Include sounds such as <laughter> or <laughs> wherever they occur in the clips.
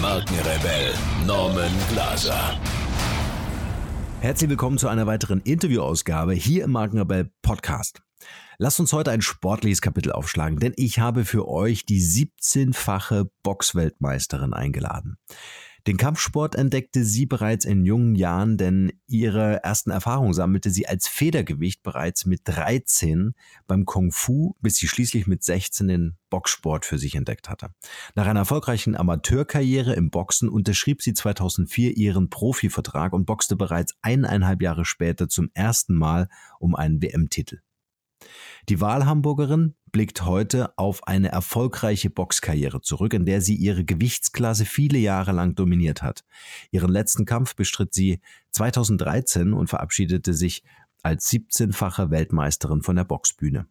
Markenrebell Norman Glaser. Herzlich willkommen zu einer weiteren Interviewausgabe hier im Markenrebell Podcast. Lasst uns heute ein sportliches Kapitel aufschlagen, denn ich habe für euch die 17-fache Boxweltmeisterin eingeladen. Den Kampfsport entdeckte sie bereits in jungen Jahren, denn ihre ersten Erfahrungen sammelte sie als Federgewicht bereits mit 13 beim Kung Fu, bis sie schließlich mit 16 den Boxsport für sich entdeckt hatte. Nach einer erfolgreichen Amateurkarriere im Boxen unterschrieb sie 2004 ihren Profivertrag und boxte bereits eineinhalb Jahre später zum ersten Mal um einen WM-Titel. Die Wahlhamburgerin blickt heute auf eine erfolgreiche Boxkarriere zurück, in der sie ihre Gewichtsklasse viele Jahre lang dominiert hat. Ihren letzten Kampf bestritt sie 2013 und verabschiedete sich als 17-fache Weltmeisterin von der Boxbühne.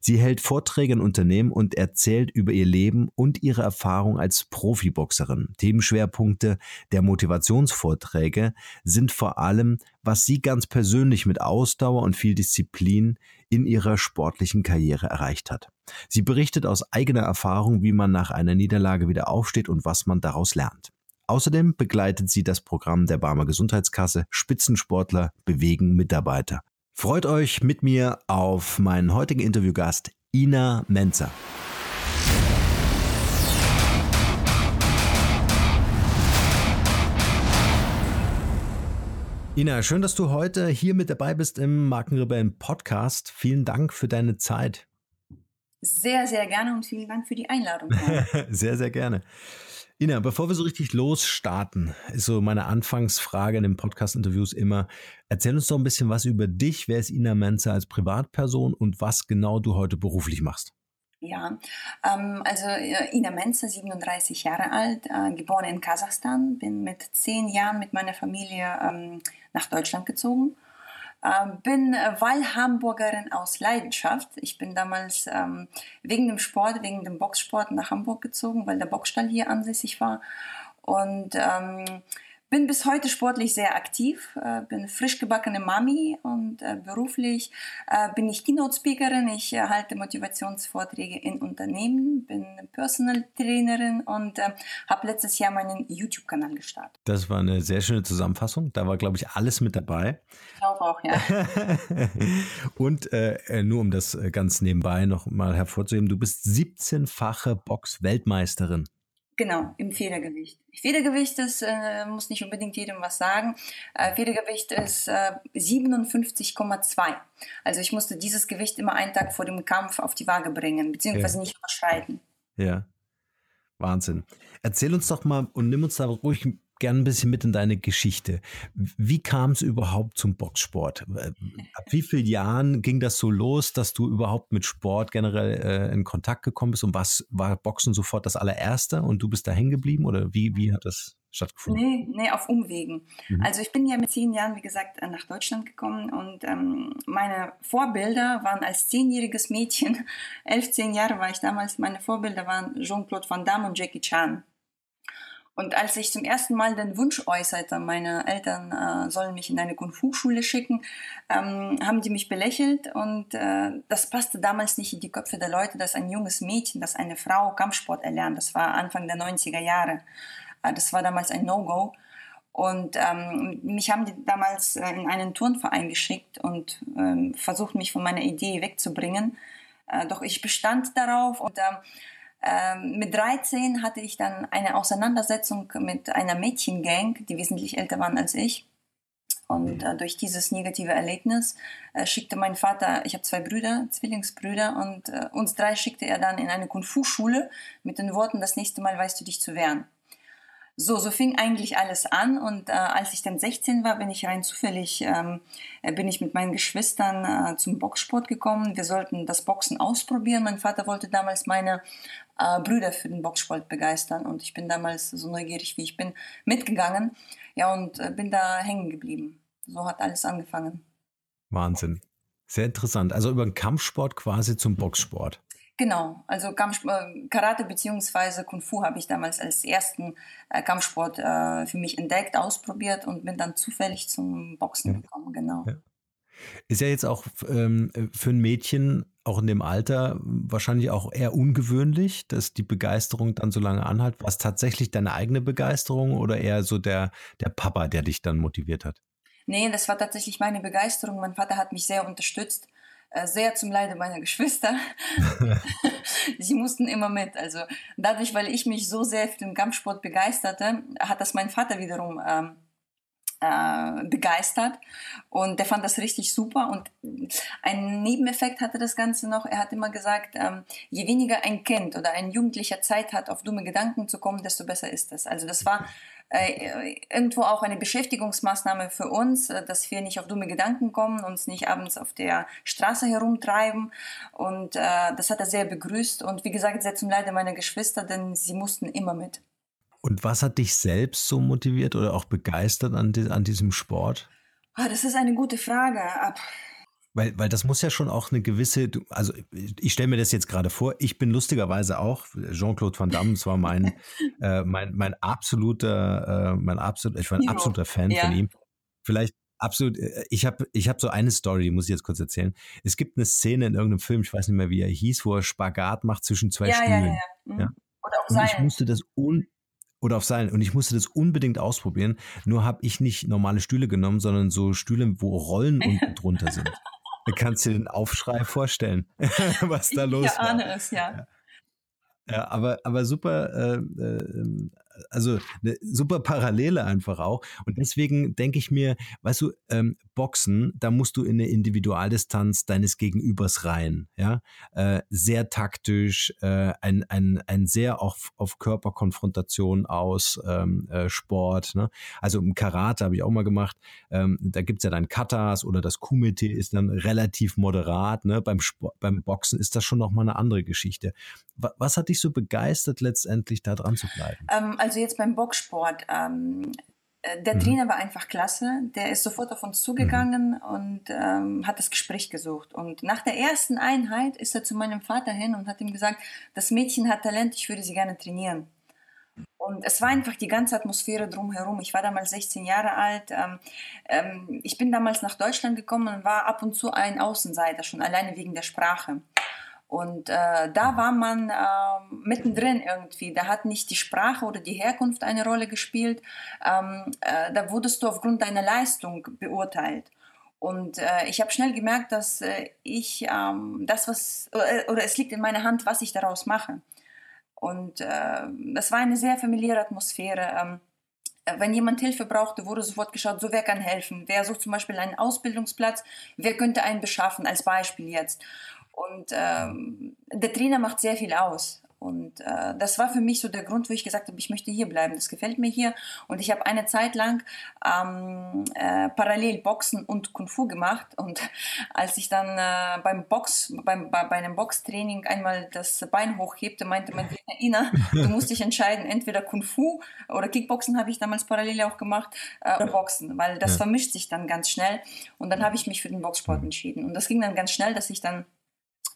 Sie hält Vorträge in Unternehmen und erzählt über ihr Leben und ihre Erfahrung als Profiboxerin. Themenschwerpunkte der Motivationsvorträge sind vor allem, was sie ganz persönlich mit Ausdauer und viel Disziplin in ihrer sportlichen Karriere erreicht hat. Sie berichtet aus eigener Erfahrung, wie man nach einer Niederlage wieder aufsteht und was man daraus lernt. Außerdem begleitet sie das Programm der Barmer Gesundheitskasse Spitzensportler bewegen Mitarbeiter. Freut euch mit mir auf meinen heutigen Interviewgast Ina Menzer. Ina, schön, dass du heute hier mit dabei bist im Markenrebellen Podcast. Vielen Dank für deine Zeit. Sehr, sehr gerne und vielen Dank für die Einladung. <laughs> sehr, sehr gerne. Ina, bevor wir so richtig losstarten, ist so meine Anfangsfrage in den Podcast-Interviews immer, erzähl uns doch ein bisschen was über dich. Wer ist Ina Menzer als Privatperson und was genau du heute beruflich machst? Ja, ähm, also Ina Menzer, 37 Jahre alt, äh, geboren in Kasachstan, bin mit zehn Jahren mit meiner Familie ähm, nach Deutschland gezogen bin äh, Wahlhamburgerin aus Leidenschaft. Ich bin damals ähm, wegen dem Sport, wegen dem Boxsport nach Hamburg gezogen, weil der Boxstall hier ansässig war. Und ähm, bin bis heute sportlich sehr aktiv, äh, bin frisch gebackene Mami und äh, beruflich äh, bin ich Keynote-Speakerin. Ich halte Motivationsvorträge in Unternehmen, bin Personal Trainerin und habe letztes Jahr meinen YouTube-Kanal gestartet. Das war eine sehr schöne Zusammenfassung. Da war, glaube ich, alles mit dabei. Ich glaube auch, ja. <laughs> und äh, nur um das ganz nebenbei noch mal hervorzuheben, du bist 17-fache Box-Weltmeisterin. Genau, im Federgewicht. Federgewicht ist, äh, muss nicht unbedingt jedem was sagen. Äh, Federgewicht ist äh, 57,2. Also ich musste dieses Gewicht immer einen Tag vor dem Kampf auf die Waage bringen, beziehungsweise ja. nicht überschreiten. Ja, Wahnsinn. Erzähl uns doch mal und nimm uns da ruhig gerne ein bisschen mit in deine Geschichte. Wie kam es überhaupt zum Boxsport? Ab wie vielen Jahren ging das so los, dass du überhaupt mit Sport generell äh, in Kontakt gekommen bist? Und was war Boxen sofort das allererste und du bist da hängen geblieben? Oder wie, wie hat das stattgefunden? Nee, nee, auf Umwegen. Mhm. Also ich bin ja mit zehn Jahren, wie gesagt, äh, nach Deutschland gekommen und ähm, meine Vorbilder waren als zehnjähriges Mädchen, <laughs> elf, zehn Jahre war ich damals, meine Vorbilder waren Jean-Claude Van Damme und Jackie Chan. Und als ich zum ersten Mal den Wunsch äußerte, meine Eltern äh, sollen mich in eine Kung-Fu-Schule schicken, ähm, haben die mich belächelt und äh, das passte damals nicht in die Köpfe der Leute, dass ein junges Mädchen, dass eine Frau Kampfsport erlernt. Das war Anfang der 90er Jahre. Äh, das war damals ein No-Go. Und ähm, mich haben die damals äh, in einen Turnverein geschickt und ähm, versucht, mich von meiner Idee wegzubringen. Äh, doch ich bestand darauf und äh, ähm, mit 13 hatte ich dann eine Auseinandersetzung mit einer Mädchengang, die wesentlich älter waren als ich. Und äh, durch dieses negative Erlebnis äh, schickte mein Vater, ich habe zwei Brüder, Zwillingsbrüder, und äh, uns drei schickte er dann in eine Kung-Fu-Schule mit den Worten, das nächste Mal weißt du dich zu wehren. So, so fing eigentlich alles an und äh, als ich dann 16 war, bin ich rein zufällig, ähm, äh, bin ich mit meinen Geschwistern äh, zum Boxsport gekommen. Wir sollten das Boxen ausprobieren. Mein Vater wollte damals meine äh, Brüder für den Boxsport begeistern. Und ich bin damals so neugierig wie ich bin mitgegangen. Ja, und äh, bin da hängen geblieben. So hat alles angefangen. Wahnsinn. Sehr interessant. Also über den Kampfsport quasi zum Boxsport. Genau, also Kampf, äh, Karate bzw. Kung Fu habe ich damals als ersten äh, Kampfsport äh, für mich entdeckt, ausprobiert und bin dann zufällig zum Boxen ja. gekommen, genau. Ja. Ist ja jetzt auch ähm, für ein Mädchen auch in dem Alter wahrscheinlich auch eher ungewöhnlich, dass die Begeisterung dann so lange anhält. War es tatsächlich deine eigene Begeisterung oder eher so der, der Papa, der dich dann motiviert hat? Nee, das war tatsächlich meine Begeisterung. Mein Vater hat mich sehr unterstützt. Äh, sehr zum Leide meiner Geschwister. <laughs> <laughs> Sie mussten immer mit. Also dadurch, weil ich mich so sehr für den Kampfsport begeisterte, hat das mein Vater wiederum ähm, äh, begeistert und der fand das richtig super und ein Nebeneffekt hatte das Ganze noch, er hat immer gesagt, ähm, je weniger ein Kind oder ein Jugendlicher Zeit hat, auf dumme Gedanken zu kommen, desto besser ist es. Also das war äh, irgendwo auch eine Beschäftigungsmaßnahme für uns, äh, dass wir nicht auf dumme Gedanken kommen, uns nicht abends auf der Straße herumtreiben. Und äh, das hat er sehr begrüßt. Und wie gesagt, sehr zum Leide meiner Geschwister, denn sie mussten immer mit. Und was hat dich selbst so motiviert oder auch begeistert an, an diesem Sport? Oh, das ist eine gute Frage. Weil, weil das muss ja schon auch eine gewisse, also ich stelle mir das jetzt gerade vor, ich bin lustigerweise auch, Jean-Claude Van Damme, es war mein, <laughs> äh, mein, mein absoluter, äh, mein absolut, ich war ein absoluter Fan ja. von ihm. Vielleicht absolut, äh, ich habe ich hab so eine Story, die muss ich jetzt kurz erzählen. Es gibt eine Szene in irgendeinem Film, ich weiß nicht mehr, wie er hieß, wo er Spagat macht zwischen zwei ja, Stühlen. Ja, ja, mhm. ja. Oder auch Und ich musste das un oder auf Seilen. Und ich musste das unbedingt ausprobieren. Nur habe ich nicht normale Stühle genommen, sondern so Stühle, wo Rollen <laughs> unten drunter sind. Da kannst du dir den Aufschrei vorstellen, <laughs> was da los ist. Ich ahne es, ja. Ja, aber, aber super, äh, äh, also eine super Parallele einfach auch. Und deswegen denke ich mir, weißt du, ähm, Boxen, da musst du in eine Individualdistanz deines Gegenübers rein. Ja, äh, sehr taktisch, äh, ein, ein, ein sehr auf, auf Körperkonfrontation aus ähm, äh, Sport. Ne? Also im Karate habe ich auch mal gemacht. Ähm, da gibt's ja dann Katas oder das Kumite ist dann relativ moderat. Ne? Beim, Sport, beim Boxen ist das schon noch mal eine andere Geschichte. Was, was hat dich so begeistert, letztendlich da dran zu bleiben? Also jetzt beim Boxsport, ähm, äh, der mhm. Trainer war einfach klasse. Der ist sofort auf uns zugegangen mhm. und ähm, hat das Gespräch gesucht. Und nach der ersten Einheit ist er zu meinem Vater hin und hat ihm gesagt, das Mädchen hat Talent, ich würde sie gerne trainieren. Und es war einfach die ganze Atmosphäre drumherum. Ich war damals 16 Jahre alt. Ähm, ähm, ich bin damals nach Deutschland gekommen und war ab und zu ein Außenseiter, schon alleine wegen der Sprache. Und äh, da war man äh, mittendrin irgendwie. Da hat nicht die Sprache oder die Herkunft eine Rolle gespielt. Ähm, äh, da wurdest du aufgrund deiner Leistung beurteilt. Und äh, ich habe schnell gemerkt, dass äh, ich ähm, das, was, äh, oder es liegt in meiner Hand, was ich daraus mache. Und das war eine sehr familiäre Atmosphäre. Ähm, wenn jemand Hilfe brauchte, wurde sofort geschaut, so wer kann helfen. Wer sucht zum Beispiel einen Ausbildungsplatz, wer könnte einen beschaffen, als Beispiel jetzt. Und ähm, der Trainer macht sehr viel aus. Und äh, das war für mich so der Grund, wo ich gesagt habe, ich möchte hier bleiben. Das gefällt mir hier. Und ich habe eine Zeit lang ähm, äh, parallel Boxen und Kung Fu gemacht. Und <laughs> als ich dann äh, beim Box, beim, bei, bei einem Boxtraining einmal das Bein hochhebte, meinte mein Trainer, Ina, du musst dich entscheiden, entweder Kung Fu oder Kickboxen habe ich damals parallel auch gemacht, äh, oder Boxen, weil das vermischt sich dann ganz schnell. Und dann habe ich mich für den Boxsport entschieden. Und das ging dann ganz schnell, dass ich dann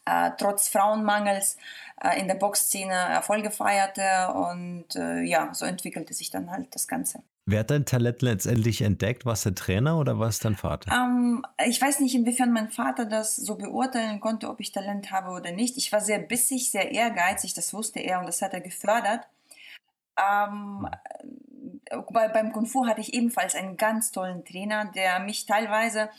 äh, trotz Frauenmangels äh, in der Boxszene Erfolge feierte und äh, ja, so entwickelte sich dann halt das Ganze. Wer hat dein Talent letztendlich entdeckt? War es der Trainer oder war es dein Vater? Ähm, ich weiß nicht, inwiefern mein Vater das so beurteilen konnte, ob ich Talent habe oder nicht. Ich war sehr bissig, sehr ehrgeizig, das wusste er und das hat er gefördert. Ähm, bei, beim Kung Fu hatte ich ebenfalls einen ganz tollen Trainer, der mich teilweise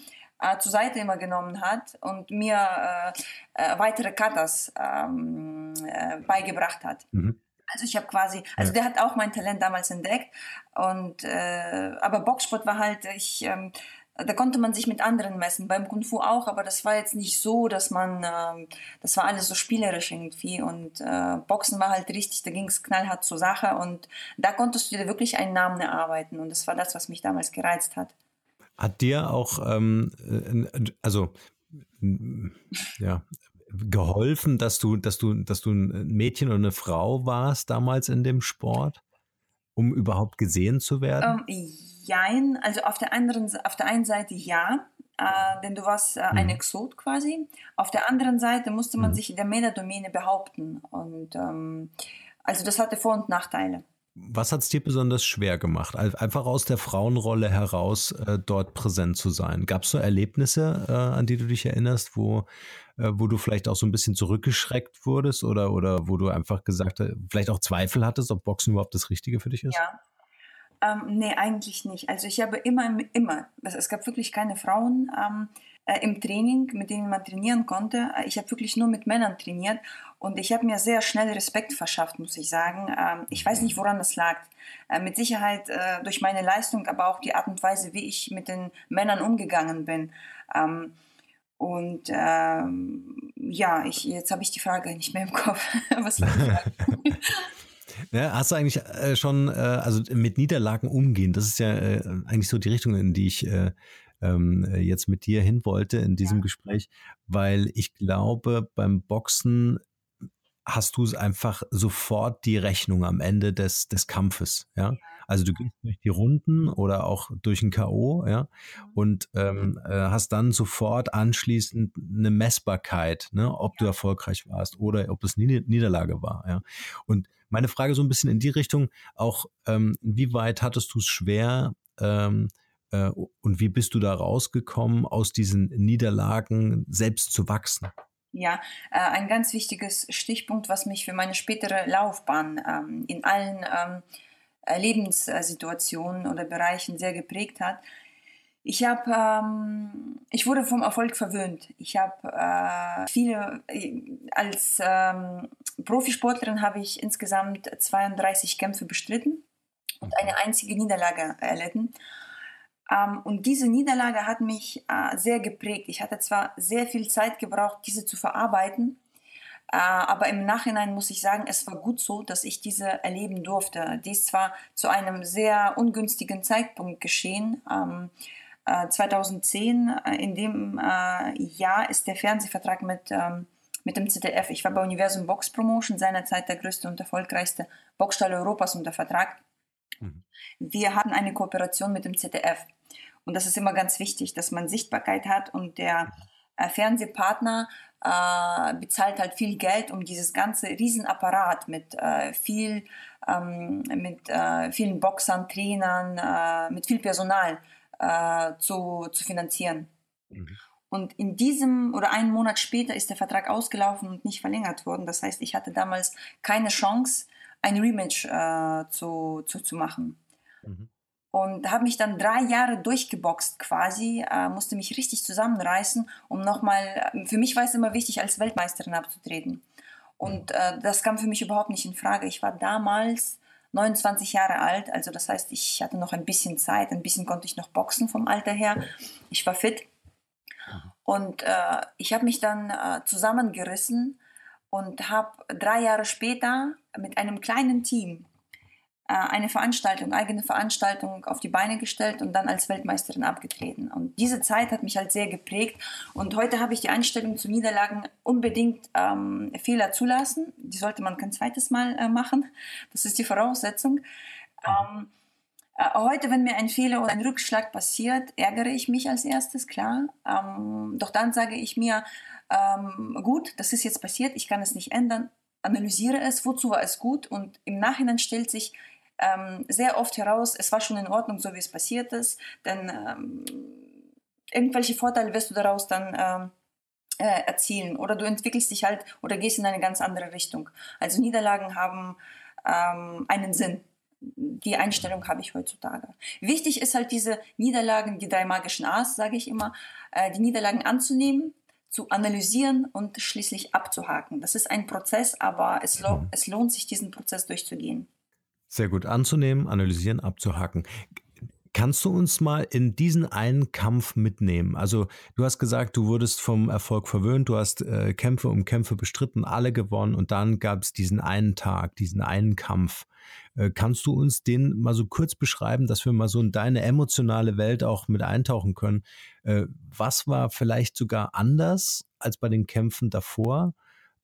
äh, zur Seite immer genommen hat und mir äh, äh, weitere Katas ähm, äh, beigebracht hat. Mhm. Also ich habe quasi, also der hat auch mein Talent damals entdeckt und äh, aber Boxsport war halt, ich ähm, da konnte man sich mit anderen messen, beim Kung Fu auch, aber das war jetzt nicht so, dass man, äh, das war alles so spielerisch irgendwie und äh, Boxen war halt richtig, da ging es knallhart zur Sache und da konntest du dir wirklich einen Namen erarbeiten und das war das, was mich damals gereizt hat. Hat dir auch, ähm, also ja, geholfen, dass du, dass du, dass du ein Mädchen oder eine Frau warst damals in dem Sport, um überhaupt gesehen zu werden? Ähm, jein, also auf der anderen, auf der einen Seite ja, äh, denn du warst äh, ein mhm. Exot quasi. Auf der anderen Seite musste man mhm. sich in der Männerdomäne behaupten und ähm, also das hatte Vor- und Nachteile. Was hat es dir besonders schwer gemacht, einfach aus der Frauenrolle heraus äh, dort präsent zu sein? Gab es so Erlebnisse, äh, an die du dich erinnerst, wo, äh, wo du vielleicht auch so ein bisschen zurückgeschreckt wurdest oder, oder wo du einfach gesagt hast, vielleicht auch Zweifel hattest, ob Boxen überhaupt das Richtige für dich ist? Ja. Ähm, nee, eigentlich nicht. Also ich habe immer, immer, es gab wirklich keine Frauen ähm, äh, im Training, mit denen man trainieren konnte. Ich habe wirklich nur mit Männern trainiert und ich habe mir sehr schnell Respekt verschafft, muss ich sagen. Ähm, ich weiß nicht, woran das lag. Äh, mit Sicherheit äh, durch meine Leistung, aber auch die Art und Weise, wie ich mit den Männern umgegangen bin. Ähm, und ähm, ja, ich, jetzt habe ich die Frage nicht mehr im Kopf. <laughs> Was? <laughs> Ja, hast du eigentlich äh, schon, äh, also mit Niederlagen umgehen, das ist ja äh, eigentlich so die Richtung, in die ich äh, ähm, jetzt mit dir hin wollte in diesem ja. Gespräch, weil ich glaube, beim Boxen hast du es einfach sofort die Rechnung am Ende des, des Kampfes, ja. Also du gehst durch die Runden oder auch durch ein K.O., ja, mhm. und ähm, äh, hast dann sofort anschließend eine Messbarkeit, ne, ob du erfolgreich warst oder ob es Niederlage war, ja. Und meine Frage so ein bisschen in die Richtung, auch ähm, inwieweit hattest du es schwer ähm, äh, und wie bist du da rausgekommen, aus diesen Niederlagen selbst zu wachsen? Ja, äh, ein ganz wichtiges Stichpunkt, was mich für meine spätere Laufbahn ähm, in allen ähm, äh, Lebenssituationen oder Bereichen sehr geprägt hat. Ich habe, ähm, ich wurde vom Erfolg verwöhnt. Ich habe äh, viele, äh, als ähm, Profisportlerin habe ich insgesamt 32 Kämpfe bestritten und eine einzige Niederlage erlitten. Ähm, und diese Niederlage hat mich äh, sehr geprägt. Ich hatte zwar sehr viel Zeit gebraucht, diese zu verarbeiten, äh, aber im Nachhinein muss ich sagen, es war gut so, dass ich diese erleben durfte. Dies zwar zu einem sehr ungünstigen Zeitpunkt geschehen. 2010, ähm, äh, in dem Jahr ist der Fernsehvertrag mit, ähm, mit dem ZDF. Ich war bei Universum Box Promotion, seinerzeit der größte und erfolgreichste Boxstall Europas unter Vertrag. Mhm. Wir hatten eine Kooperation mit dem ZDF. Und das ist immer ganz wichtig, dass man Sichtbarkeit hat und der äh, Fernsehpartner äh, bezahlt halt viel Geld, um dieses ganze Riesenapparat mit äh, viel, ähm, mit äh, vielen Boxern, Trainern, äh, mit viel Personal äh, zu, zu finanzieren. Mhm. Und in diesem oder einen Monat später ist der Vertrag ausgelaufen und nicht verlängert worden. Das heißt, ich hatte damals keine Chance, ein Rematch zu, zu, zu machen. Mhm und habe mich dann drei Jahre durchgeboxt quasi, äh, musste mich richtig zusammenreißen, um nochmal, für mich war es immer wichtig, als Weltmeisterin abzutreten. Und äh, das kam für mich überhaupt nicht in Frage. Ich war damals 29 Jahre alt, also das heißt, ich hatte noch ein bisschen Zeit, ein bisschen konnte ich noch boxen vom Alter her. Ich war fit. Und äh, ich habe mich dann äh, zusammengerissen und habe drei Jahre später mit einem kleinen Team eine Veranstaltung, eigene Veranstaltung auf die Beine gestellt und dann als Weltmeisterin abgetreten. Und diese Zeit hat mich halt sehr geprägt. Und heute habe ich die Einstellung zu Niederlagen unbedingt ähm, Fehler zulassen. Die sollte man kein zweites Mal äh, machen. Das ist die Voraussetzung. Ähm, äh, heute, wenn mir ein Fehler oder ein Rückschlag passiert, ärgere ich mich als erstes, klar. Ähm, doch dann sage ich mir, ähm, gut, das ist jetzt passiert, ich kann es nicht ändern, analysiere es, wozu war es gut und im Nachhinein stellt sich ähm, sehr oft heraus, es war schon in Ordnung, so wie es passiert ist, denn ähm, irgendwelche Vorteile wirst du daraus dann ähm, äh, erzielen oder du entwickelst dich halt oder gehst in eine ganz andere Richtung. Also Niederlagen haben ähm, einen Sinn. Die Einstellung habe ich heutzutage. Wichtig ist halt diese Niederlagen, die drei magischen A's, sage ich immer, äh, die Niederlagen anzunehmen, zu analysieren und schließlich abzuhaken. Das ist ein Prozess, aber es, lo mhm. es lohnt sich, diesen Prozess durchzugehen. Sehr gut anzunehmen, analysieren, abzuhaken. Kannst du uns mal in diesen einen Kampf mitnehmen? Also du hast gesagt, du wurdest vom Erfolg verwöhnt, du hast äh, Kämpfe um Kämpfe bestritten, alle gewonnen und dann gab es diesen einen Tag, diesen einen Kampf. Äh, kannst du uns den mal so kurz beschreiben, dass wir mal so in deine emotionale Welt auch mit eintauchen können? Äh, was war vielleicht sogar anders als bei den Kämpfen davor?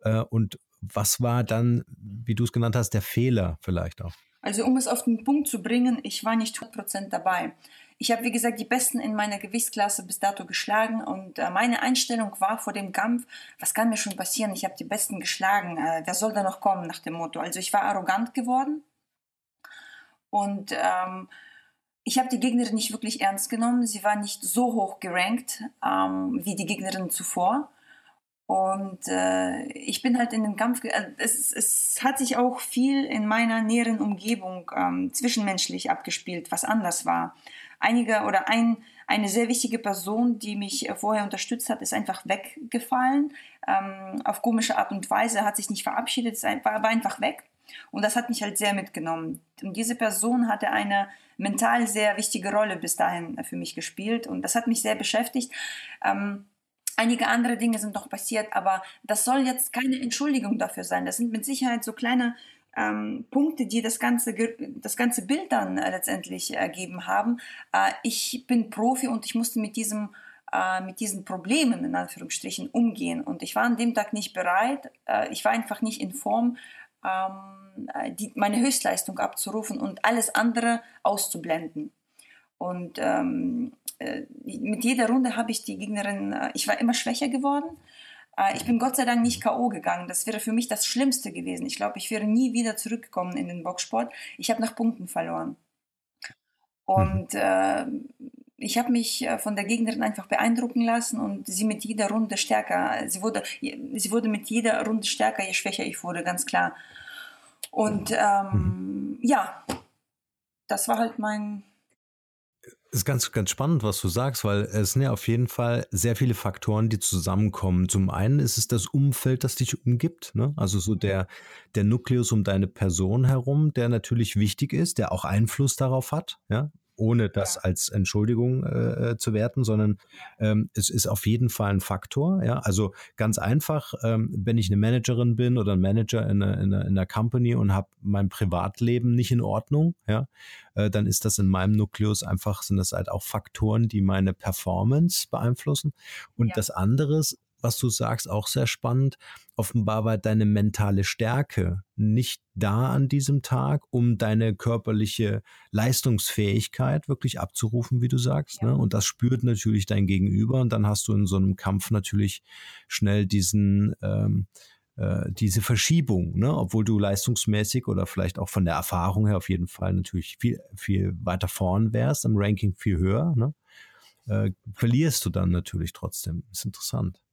Äh, und was war dann, wie du es genannt hast, der Fehler vielleicht auch? Also um es auf den Punkt zu bringen, ich war nicht 100% dabei. Ich habe, wie gesagt, die Besten in meiner Gewichtsklasse bis dato geschlagen und äh, meine Einstellung war vor dem Kampf, was kann mir schon passieren? Ich habe die Besten geschlagen, äh, wer soll da noch kommen nach dem Motto? Also ich war arrogant geworden und ähm, ich habe die Gegnerin nicht wirklich ernst genommen. Sie war nicht so hoch gerankt ähm, wie die Gegnerin zuvor. Und äh, ich bin halt in den Kampf, äh, es, es hat sich auch viel in meiner näheren Umgebung ähm, zwischenmenschlich abgespielt, was anders war. Einige oder ein, eine sehr wichtige Person, die mich äh, vorher unterstützt hat, ist einfach weggefallen. Ähm, auf komische Art und Weise, hat sich nicht verabschiedet, war, war einfach weg. Und das hat mich halt sehr mitgenommen. Und diese Person hatte eine mental sehr wichtige Rolle bis dahin für mich gespielt und das hat mich sehr beschäftigt. Ähm, Einige andere Dinge sind noch passiert, aber das soll jetzt keine Entschuldigung dafür sein. Das sind mit Sicherheit so kleine ähm, Punkte, die das ganze, das ganze Bild dann äh, letztendlich ergeben haben. Äh, ich bin Profi und ich musste mit diesem äh, mit diesen Problemen in Anführungsstrichen umgehen und ich war an dem Tag nicht bereit. Äh, ich war einfach nicht in Form, ähm, äh, die, meine Höchstleistung abzurufen und alles andere auszublenden. Und ähm, äh, mit jeder Runde habe ich die Gegnerin, äh, ich war immer schwächer geworden. Äh, ich bin Gott sei Dank nicht K.O. gegangen. Das wäre für mich das Schlimmste gewesen. Ich glaube, ich wäre nie wieder zurückgekommen in den Boxsport. Ich habe nach Punkten verloren. Und mhm. äh, ich habe mich von der Gegnerin einfach beeindrucken lassen und sie mit jeder Runde stärker. Sie wurde, sie wurde mit jeder Runde stärker, je schwächer ich wurde, ganz klar. Und ähm, mhm. ja, das war halt mein, ist ganz, ganz spannend, was du sagst, weil es sind ja auf jeden Fall sehr viele Faktoren, die zusammenkommen. Zum einen ist es das Umfeld, das dich umgibt, ne? also so der, der Nukleus um deine Person herum, der natürlich wichtig ist, der auch Einfluss darauf hat, ja, ohne das als Entschuldigung äh, äh, zu werten, sondern ähm, es ist auf jeden Fall ein Faktor. Ja, also ganz einfach, ähm, wenn ich eine Managerin bin oder ein Manager in einer, in einer, in einer Company und habe mein Privatleben nicht in Ordnung, ja, äh, dann ist das in meinem Nukleus einfach sind das halt auch Faktoren, die meine Performance beeinflussen. Und ja. das andere ist, was du sagst, auch sehr spannend. Offenbar war deine mentale Stärke nicht da an diesem Tag, um deine körperliche Leistungsfähigkeit wirklich abzurufen, wie du sagst. Ja. Ne? Und das spürt natürlich dein Gegenüber. Und dann hast du in so einem Kampf natürlich schnell diesen ähm, äh, diese Verschiebung, ne? obwohl du leistungsmäßig oder vielleicht auch von der Erfahrung her auf jeden Fall natürlich viel, viel weiter vorn wärst, im Ranking viel höher, ne? äh, verlierst du dann natürlich trotzdem. Ist interessant.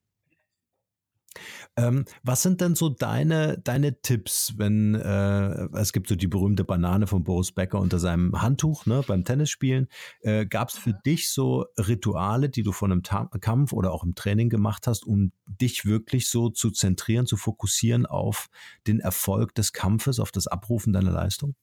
Ähm, was sind denn so deine, deine Tipps, wenn äh, es gibt so die berühmte Banane von Boris Becker unter seinem Handtuch ne, beim Tennisspielen? Äh, Gab es für dich so Rituale, die du von einem Ta Kampf oder auch im Training gemacht hast, um dich wirklich so zu zentrieren, zu fokussieren auf den Erfolg des Kampfes, auf das Abrufen deiner Leistung?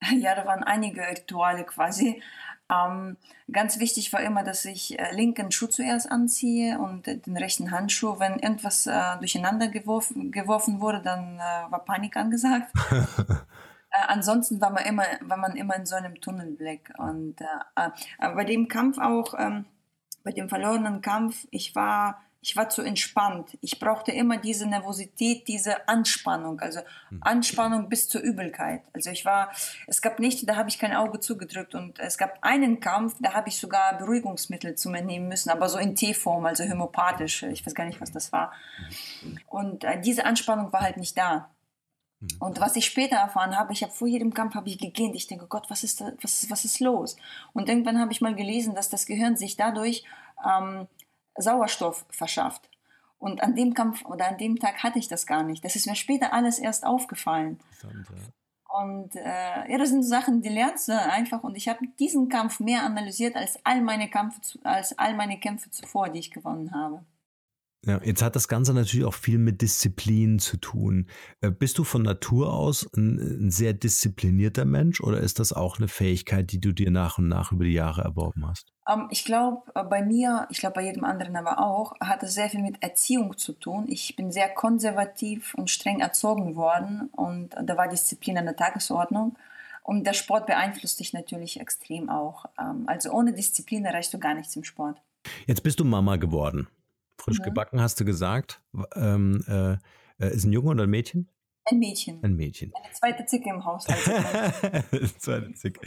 <laughs> Ja, da waren einige Rituale quasi. Ähm, ganz wichtig war immer, dass ich äh, linken Schuh zuerst anziehe und äh, den rechten Handschuh. Wenn irgendwas äh, durcheinander geworfen, geworfen wurde, dann äh, war Panik angesagt. <laughs> Äh, ansonsten war man immer, war man immer in so einem Tunnelblick. Und äh, bei dem Kampf auch, ähm, bei dem verlorenen Kampf, ich war ich war zu entspannt. Ich brauchte immer diese Nervosität, diese Anspannung, also hm. Anspannung bis zur Übelkeit. Also ich war, es gab Nächte, da habe ich kein Auge zugedrückt und es gab einen Kampf, da habe ich sogar Beruhigungsmittel zu mir nehmen müssen, aber so in Teeform, also homöopathisch. Ich weiß gar nicht, was das war. Und äh, diese Anspannung war halt nicht da. Hm. Und was ich später erfahren habe, ich habe vor jedem Kampf habe ich gegähnt. Ich denke, Gott, was ist da, was, was ist los? Und irgendwann habe ich mal gelesen, dass das Gehirn sich dadurch ähm, Sauerstoff verschafft. Und an dem Kampf oder an dem Tag hatte ich das gar nicht. Das ist mir später alles erst aufgefallen. Und äh, ja, das sind Sachen, die lernst du einfach. Und ich habe diesen Kampf mehr analysiert als all meine Kämpfe, als all meine Kämpfe zuvor, die ich gewonnen habe. Ja, jetzt hat das Ganze natürlich auch viel mit Disziplin zu tun. Äh, bist du von Natur aus ein, ein, sehr disziplinierter Mensch oder ist das auch eine Fähigkeit, die du dir nach und nach über die Jahre erworben hast? Um, ähm, ich glaube, äh, bei mir, ich glaube bei jedem anderen aber auch, hat es sehr viel mit Erziehung zu tun. Ich bin sehr konservativ und streng erzogen worden und da war Disziplin an der Tagesordnung. Und der Sport beeinflusst dich natürlich extrem auch. Ähm, also ohne Disziplin erreichst du gar nichts im Sport. Jetzt bist du Mama geworden. Frisch mhm. gebacken, hast du gesagt. Ähm, äh, äh, ist ein Junge oder ein Mädchen? Ein Mädchen. Ein Mädchen. Eine zweite Zicke im Haushalt. <laughs> zweite Zicke.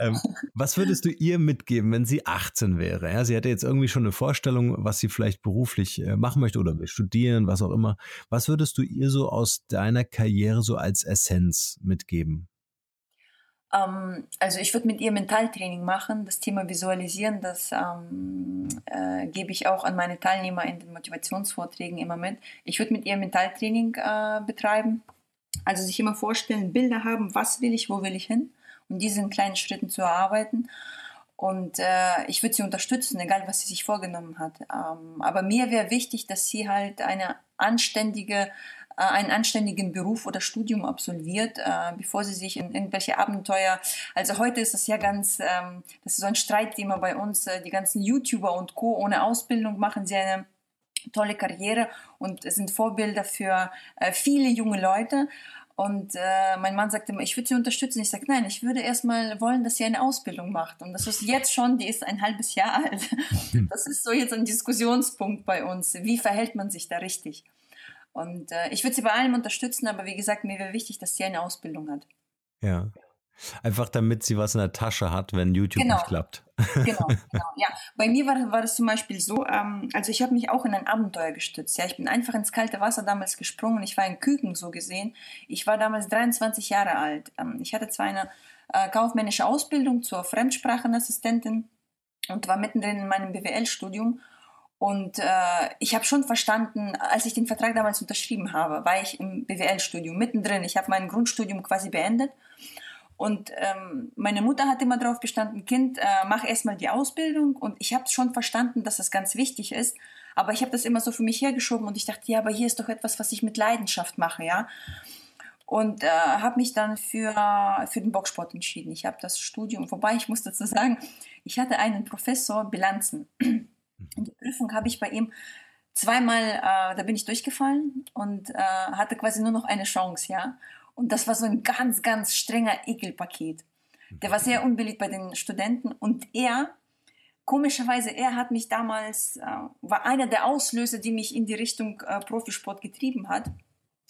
Ähm, was würdest du ihr mitgeben, wenn sie 18 wäre? Ja, sie hätte jetzt irgendwie schon eine Vorstellung, was sie vielleicht beruflich äh, machen möchte oder will studieren, was auch immer. Was würdest du ihr so aus deiner Karriere so als Essenz mitgeben? Ähm, also ich würde mit ihr Mentaltraining machen. Das Thema Visualisieren, das ähm, äh, gebe ich auch an meine Teilnehmer in den Motivationsvorträgen immer mit. Ich würde mit ihr Mentaltraining äh, betreiben. Also sich immer vorstellen, Bilder haben, was will ich, wo will ich hin und diesen kleinen Schritten zu erarbeiten. Und äh, ich würde sie unterstützen, egal was sie sich vorgenommen hat. Ähm, aber mir wäre wichtig, dass sie halt eine anständige einen anständigen Beruf oder Studium absolviert, äh, bevor sie sich in irgendwelche Abenteuer. Also heute ist das ja ganz, ähm, das ist so ein Streitthema bei uns. Äh, die ganzen YouTuber und Co. ohne Ausbildung machen sie eine tolle Karriere und sind Vorbilder für viele junge Leute. Und äh, mein Mann sagte immer, ich würde sie unterstützen. Ich sage, nein, ich würde erstmal wollen, dass sie eine Ausbildung macht. Und das ist jetzt schon, die ist ein halbes Jahr alt. <laughs> Das ist so jetzt ein Diskussionspunkt bei uns. Wie verhält man sich da richtig? Und äh, ich würde sie bei allem unterstützen, aber wie gesagt, mir wäre wichtig, dass sie eine Ausbildung hat. Ja. Einfach damit sie was in der Tasche hat, wenn YouTube genau. nicht klappt. Genau, <laughs> genau. Ja, bei mir war, war das zum Beispiel so, ähm, also ich habe mich auch in ein Abenteuer gestützt. Ja, ich bin einfach ins kalte Wasser damals gesprungen. Ich war in Küken so gesehen. Ich war damals 23 Jahre alt. Ähm, ich hatte zwar eine äh, kaufmännische Ausbildung zur Fremdsprachenassistentin und war mittendrin in meinem BWL-Studium und äh, ich habe schon verstanden, als ich den Vertrag damals unterschrieben habe, war ich im BWL-Studium mittendrin. Ich habe mein Grundstudium quasi beendet. Und ähm, meine Mutter hat immer darauf bestanden, Kind, äh, mach erstmal die Ausbildung. Und ich habe schon verstanden, dass das ganz wichtig ist. Aber ich habe das immer so für mich hergeschoben und ich dachte, ja, aber hier ist doch etwas, was ich mit Leidenschaft mache, ja. Und äh, habe mich dann für, für den Boxsport entschieden. Ich habe das Studium, wobei ich muss dazu sagen, ich hatte einen Professor Bilanzen. In die Prüfung habe ich bei ihm zweimal, äh, da bin ich durchgefallen und äh, hatte quasi nur noch eine Chance, ja. Und das war so ein ganz, ganz strenger Ekelpaket. Der war sehr unbeliebt bei den Studenten und er, komischerweise, er hat mich damals, äh, war einer der Auslöser, die mich in die Richtung äh, Profisport getrieben hat.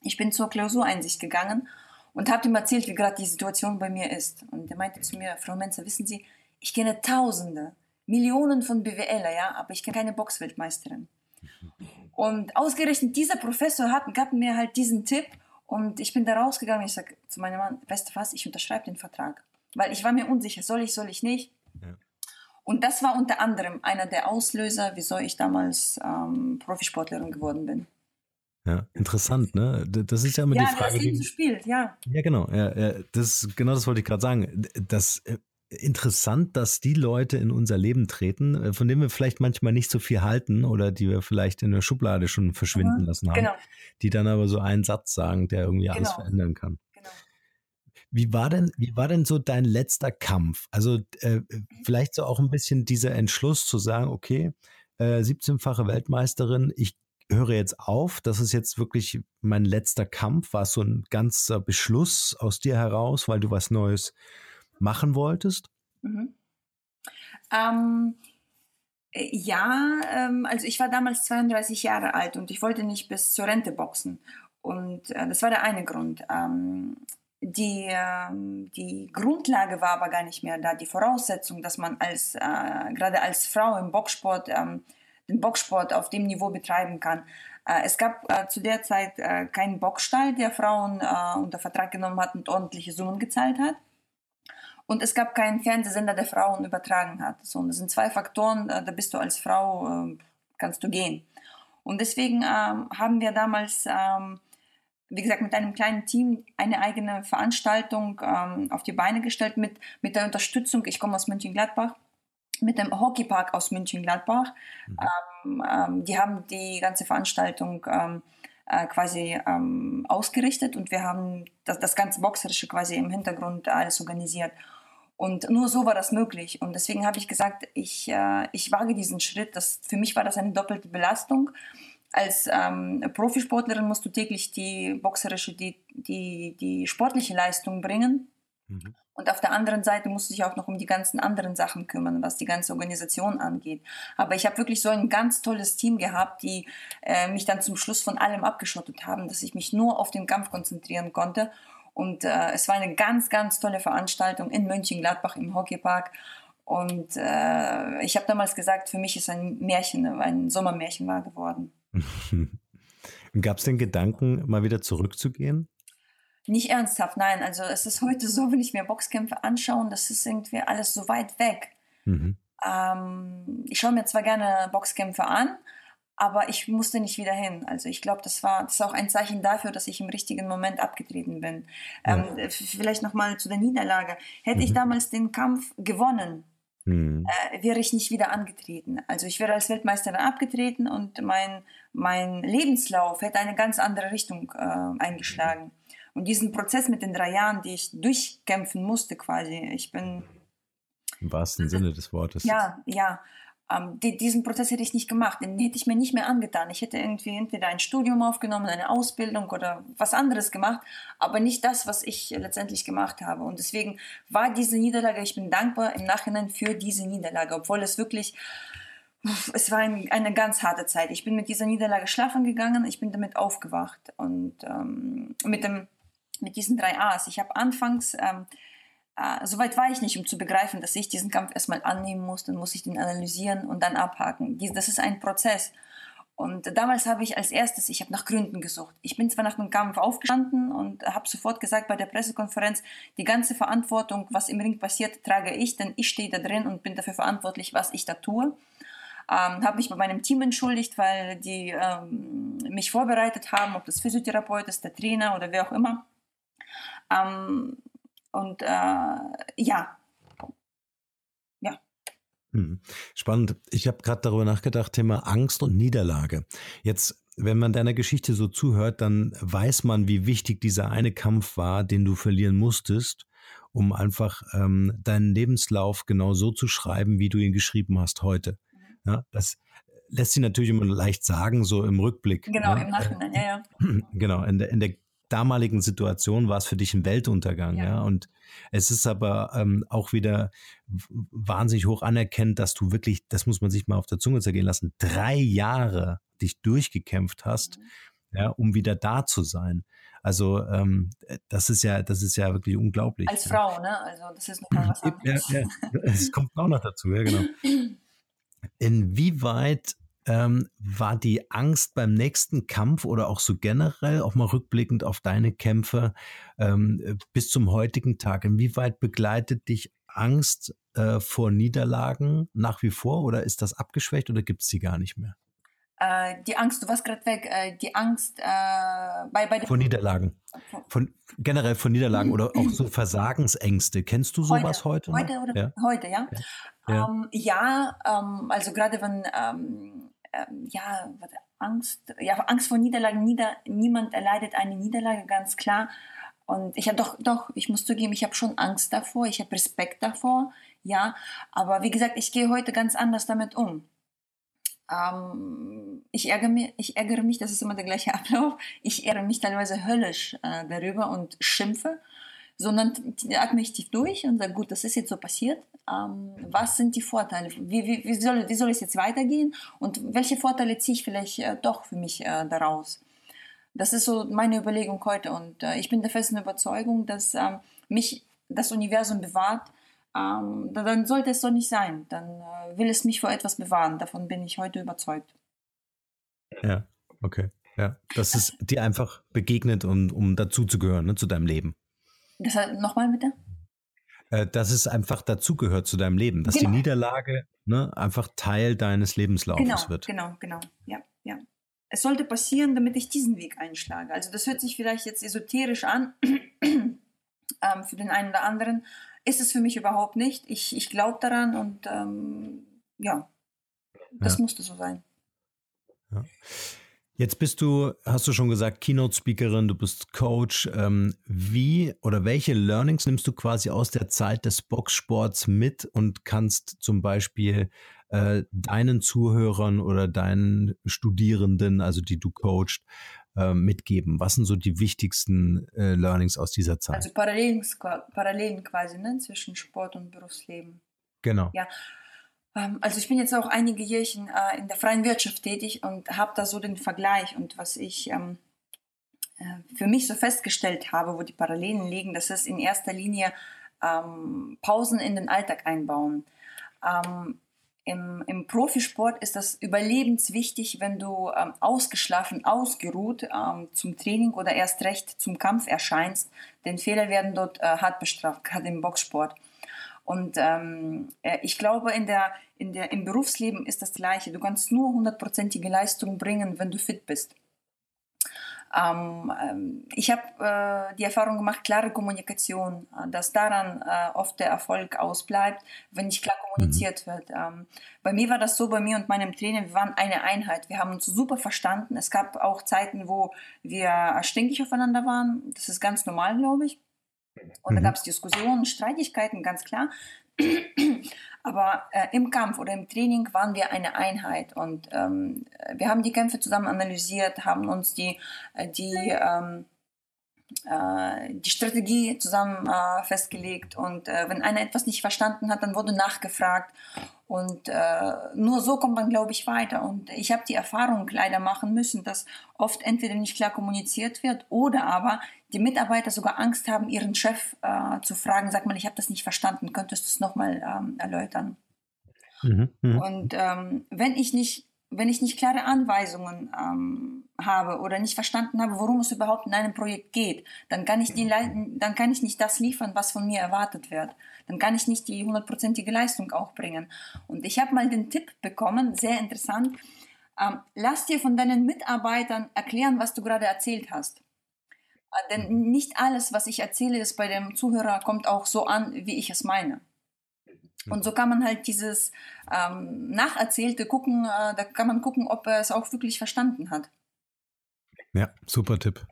Ich bin zur Klausureinsicht gegangen und habe ihm erzählt, wie gerade die Situation bei mir ist. Und er meinte zu mir, Frau Menzer, wissen Sie, ich kenne Tausende, Millionen von BWLer, ja, aber ich kenne keine Boxweltmeisterin. Und ausgerechnet dieser Professor hat, gab mir halt diesen Tipp und ich bin da rausgegangen. Ich sage zu meinem Mann, weißt du was, ich unterschreibe den Vertrag. Weil ich war mir unsicher, soll ich, soll ich nicht. Ja. Und das war unter anderem einer der Auslöser, wieso ich damals ähm, Profisportlerin geworden bin. Ja, interessant, ne? Das ist ja immer ja, die Frage. Ja, das Leben spielt, ja. Ja, genau. Ja, ja, das, genau das wollte ich gerade sagen. Das äh, interessant, dass die Leute in unser Leben treten, äh, von denen wir vielleicht manchmal nicht so viel halten oder die wir vielleicht in der Schublade schon verschwinden mhm, lassen haben, genau. die dann aber so einen Satz sagen, der irgendwie genau. alles verändern kann. Genau. Wie war denn, wie war denn so dein letzter Kampf? Also äh, vielleicht so auch ein bisschen dieser Entschluss zu sagen, okay, äh, 17-fache Weltmeisterin, ich höre jetzt auf, das ist jetzt wirklich mein letzter Kampf. War es so ein ganzer Beschluss aus dir heraus, weil du was Neues machen wolltest? Mhm. Ähm, äh, ja, ähm, also ich war damals 32 Jahre alt und ich wollte nicht bis zur Rente boxen. Und äh, das war der eine Grund. Ähm, die, ähm, die Grundlage war aber gar nicht mehr da. Die Voraussetzung, dass man als, äh, gerade als Frau im Boxsport ähm, den Boxsport auf dem Niveau betreiben kann. Äh, es gab äh, zu der Zeit keinen Boxstall, der Frauen unter Vertrag genommen hat und ordentliche Summen gezahlt hat. Und es gab keinen Fernsehsender, der Frauen übertragen hat. So, und das sind zwei Faktoren, äh, da bist du als Frau, äh, kannst du gehen. Und deswegen ähm, haben wir damals, ähm, wie gesagt, mit einem kleinen Team eine eigene Veranstaltung ähm, auf die Beine gestellt mit, mit der Unterstützung, ich komme aus Mönchengladbach, mit dem Hockeypark aus München-Gladbach. Mhm. Ähm, ähm, die haben die ganze Veranstaltung ähm, äh, quasi ähm, ausgerichtet und wir haben das, das ganze Boxerische quasi im Hintergrund alles organisiert. Und nur so war das möglich. Und deswegen habe ich gesagt, ich, äh, ich wage diesen Schritt. Das, für mich war das eine doppelte Belastung. Als ähm, Profisportlerin musst du täglich die boxerische, die, die, die sportliche Leistung bringen. Mhm. Und auf der anderen Seite musst du dich auch noch um die ganzen anderen Sachen kümmern, was die ganze Organisation angeht. Aber ich habe wirklich so ein ganz tolles Team gehabt, die äh, mich dann zum Schluss von allem abgeschottet haben, dass ich mich nur auf den Kampf konzentrieren konnte. Und äh, es war eine ganz, ganz tolle Veranstaltung in Mönchengladbach im Hockeypark. Und äh, ich habe damals gesagt, für mich ist ein Märchen, ein Sommermärchen wahr geworden. <laughs> Gab es den Gedanken, mal wieder zurückzugehen? Nicht ernsthaft, nein. Also es ist heute so, wenn ich mir Boxkämpfe anschaue, das ist irgendwie alles so weit weg. Mhm. Ähm, ich schaue mir zwar gerne Boxkämpfe an, aber ich musste nicht wieder hin. Also ich glaube, das war das ist auch ein Zeichen dafür, dass ich im richtigen Moment abgetreten bin. Ja. Ähm, vielleicht nochmal zu der Niederlage. Hätte mhm. ich damals den Kampf gewonnen, mhm. äh, wäre ich nicht wieder angetreten. Also ich wäre als Weltmeisterin abgetreten und mein, mein Lebenslauf hätte eine ganz andere Richtung äh, eingeschlagen. Und diesen Prozess mit den drei Jahren, die ich durchkämpfen musste quasi, ich bin... Im wahrsten Sinne des Wortes. Ja, ja. Ähm, die, diesen Prozess hätte ich nicht gemacht, den hätte ich mir nicht mehr angetan. Ich hätte irgendwie entweder ein Studium aufgenommen, eine Ausbildung oder was anderes gemacht, aber nicht das, was ich letztendlich gemacht habe. Und deswegen war diese Niederlage, ich bin dankbar im Nachhinein für diese Niederlage, obwohl es wirklich es war ein, eine ganz harte Zeit. Ich bin mit dieser Niederlage schlafen gegangen, ich bin damit aufgewacht und ähm, mit dem mit diesen drei A's. Ich habe anfangs, ähm, äh, soweit war ich nicht, um zu begreifen, dass ich diesen Kampf erstmal annehmen muss, dann muss ich den analysieren und dann abhaken. Dies, das ist ein Prozess. Und damals habe ich als erstes, ich habe nach Gründen gesucht. Ich bin zwar nach dem Kampf aufgestanden und habe sofort gesagt bei der Pressekonferenz, die ganze Verantwortung, was im Ring passiert, trage ich, denn ich stehe da drin und bin dafür verantwortlich, was ich da tue. Ähm, habe mich bei meinem Team entschuldigt, weil die ähm, mich vorbereitet haben, ob das Physiotherapeut ist, der Trainer oder wer auch immer. Ähm, und äh, ja, ja. Hm. Spannend. Ich habe gerade darüber nachgedacht, Thema Angst und Niederlage. Jetzt, wenn man deiner Geschichte so zuhört, dann weiß man, wie wichtig dieser eine Kampf war, den du verlieren musstest, um einfach ähm, deinen Lebenslauf genau so zu schreiben, wie du ihn geschrieben hast heute. Mhm. Ja, das lässt sich natürlich immer leicht sagen, so im Rückblick. Genau, ja. im Nachhinein, ja, ja. <clears throat> Genau, in der, in der damaligen Situation war es für dich ein Weltuntergang, ja. ja? Und es ist aber ähm, auch wieder wahnsinnig hoch anerkennt, dass du wirklich, das muss man sich mal auf der Zunge zergehen lassen, drei Jahre dich durchgekämpft hast, mhm. ja, um wieder da zu sein. Also ähm, das ist ja, das ist ja wirklich unglaublich. Als Frau, ne? Also das ist noch mal was anderes. Ja, ja. Es kommt auch noch dazu, ja genau. <clears throat> Inwieweit ähm, war die Angst beim nächsten Kampf oder auch so generell, auch mal rückblickend auf deine Kämpfe ähm, bis zum heutigen Tag, inwieweit begleitet dich Angst äh, vor Niederlagen nach wie vor oder ist das abgeschwächt oder gibt es sie gar nicht mehr? Äh, die Angst, du warst gerade weg, äh, die Angst äh, bei, bei Von Niederlagen. Von, generell von Niederlagen oder auch so Versagensängste. Kennst du sowas heute? Heute, heute oder ja? heute, ja. Ja, ja. Ähm, ja ähm, also gerade wenn ähm, ähm, ja, Angst, ja, Angst vor Niederlagen, Nieder, niemand erleidet eine Niederlage, ganz klar. Und ich habe doch, doch, ich muss zugeben, ich habe schon Angst davor, ich habe Respekt davor, ja. Aber wie gesagt, ich gehe heute ganz anders damit um. Ähm, ich, ärgere mich, ich ärgere mich, das ist immer der gleiche <laughs> Ablauf. Ich ärgere mich teilweise höllisch äh, darüber und schimpfe sondern atme ich tief durch und sage, gut, das ist jetzt so passiert. Ähm, was sind die Vorteile? Wie, wie, wie, soll, wie soll es jetzt weitergehen? Und welche Vorteile ziehe ich vielleicht äh, doch für mich äh, daraus? Das ist so meine Überlegung heute. Und äh, ich bin der festen Überzeugung, dass ähm, mich das Universum bewahrt. Ähm, dann sollte es so nicht sein. Dann äh, will es mich vor etwas bewahren. Davon bin ich heute überzeugt. Ja, okay. Ja, das ist dir einfach begegnet, um, um dazuzugehören, ne, zu deinem Leben. Das nochmal bitte? Äh, dass es einfach dazugehört zu deinem Leben, dass genau. die Niederlage ne, einfach Teil deines Lebenslaufes genau, wird. Genau, genau, ja, ja. Es sollte passieren, damit ich diesen Weg einschlage. Also das hört sich vielleicht jetzt esoterisch an <clears throat> ähm, für den einen oder anderen. ist es für mich überhaupt nicht. Ich, ich glaube daran und ähm, ja, das ja. musste so sein. Ja. Jetzt bist du, hast du schon gesagt, Keynote-Speakerin, du bist Coach. Ähm, wie oder welche Learnings nimmst du quasi aus der Zeit des Boxsports mit und kannst zum Beispiel äh, deinen Zuhörern oder deinen Studierenden, also die du coachst, äh, mitgeben? Was sind so die wichtigsten äh, Learnings aus dieser Zeit? Also Parallelen, Parallelen quasi ne, zwischen Sport und Berufsleben. Genau. Ja. Ähm, also ich bin jetzt auch einige Jährchen äh, in der freien Wirtschaft tätig und habe da so den Vergleich und was ich ähm, äh, für mich so festgestellt habe, wo die Parallelen liegen, das ist in erster Linie ähm, Pausen in den Alltag einbauen. Im, Im Profisport ist das überlebenswichtig, wenn du ausgeschlafen, ausgeruht zum Training oder erst recht zum Kampf erscheinst, denn Fehler werden dort äh, hart bestraft, gerade im Boxsport. Und ähm, äh, ich glaube, in der, in der, im Berufsleben ist das Gleiche. Du kannst nur hundertprozentige Leistung bringen, wenn du fit bist. Ähm, ähm ich habe äh, die Erfahrung gemacht, klare Kommunikation, äh, dass daran äh, oft der Erfolg ausbleibt, wenn nicht klar kommuniziert mhm. wird. Ähm, bei mir war das so, bei mir und meinem Trainer, wir waren eine Einheit. Wir haben uns super verstanden. Es gab auch Zeiten, wo wir stinkig aufeinander waren. Das ist ganz normal, glaube ich. Und mhm. da gab es Diskussionen, Streitigkeiten, ganz klar. <clears throat> Aber äh, im Kampf oder im Training waren wir eine Einheit und ähm, wir haben die Kämpfe zusammen analysiert, haben uns die, äh, die ähm, äh, die Strategie zusammen äh, festgelegt und äh, wenn einer etwas nicht verstanden hat, dann wurde nachgefragt und äh, nur so kommt man, glaube ich, weiter. Und ich habe die Erfahrung leider machen müssen, dass oft entweder nicht klar kommuniziert wird oder aber die Mitarbeiter sogar Angst haben, ihren Chef äh, zu fragen, sag mal, ich habe das nicht verstanden, könntest du es nochmal ähm, erläutern? Mhm, mh. Und ähm, wenn ich nicht wenn ich nicht klare Anweisungen ähm, habe oder nicht verstanden habe, worum es überhaupt in einem Projekt geht, dann kann ich die dann kann ich nicht das liefern, was von mir erwartet wird. Dann kann ich nicht die hundertprozentige Leistung auch bringen. Und ich habe mal den Tipp bekommen, sehr interessant. Ähm, lass dir von deinen Mitarbeitern erklären, was du gerade erzählt hast. Äh, denn nicht alles, was ich erzähle, ist bei dem Zuhörer kommt auch so an, wie ich es meine. Und so kann man halt dieses ähm, Nacherzählte gucken, äh, da kann man gucken, ob er es auch wirklich verstanden hat. Ja, super Tipp.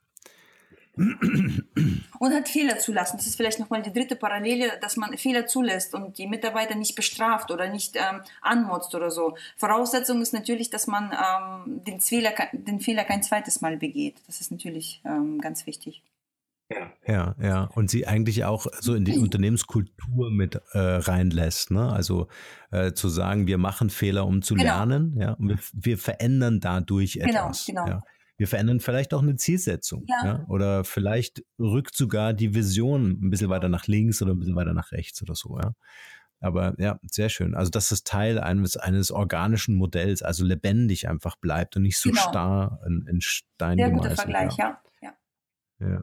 Und hat Fehler zulassen. Das ist vielleicht nochmal die dritte Parallele, dass man Fehler zulässt und die Mitarbeiter nicht bestraft oder nicht ähm, anmotzt oder so. Voraussetzung ist natürlich, dass man ähm, den, Fehler, den Fehler kein zweites Mal begeht. Das ist natürlich ähm, ganz wichtig. Ja, ja. Und sie eigentlich auch so in die Unternehmenskultur mit äh, reinlässt. Ne? Also äh, zu sagen, wir machen Fehler, um zu genau. lernen. Ja? Und wir, wir verändern dadurch genau, etwas. Genau, genau. Ja? Wir verändern vielleicht auch eine Zielsetzung. Ja. ja. Oder vielleicht rückt sogar die Vision ein bisschen weiter nach links oder ein bisschen weiter nach rechts oder so. Ja? Aber ja, sehr schön. Also, dass es Teil eines, eines organischen Modells, also lebendig einfach bleibt und nicht so genau. starr in, in Stein Sehr guter Vergleich, ja. ja. ja.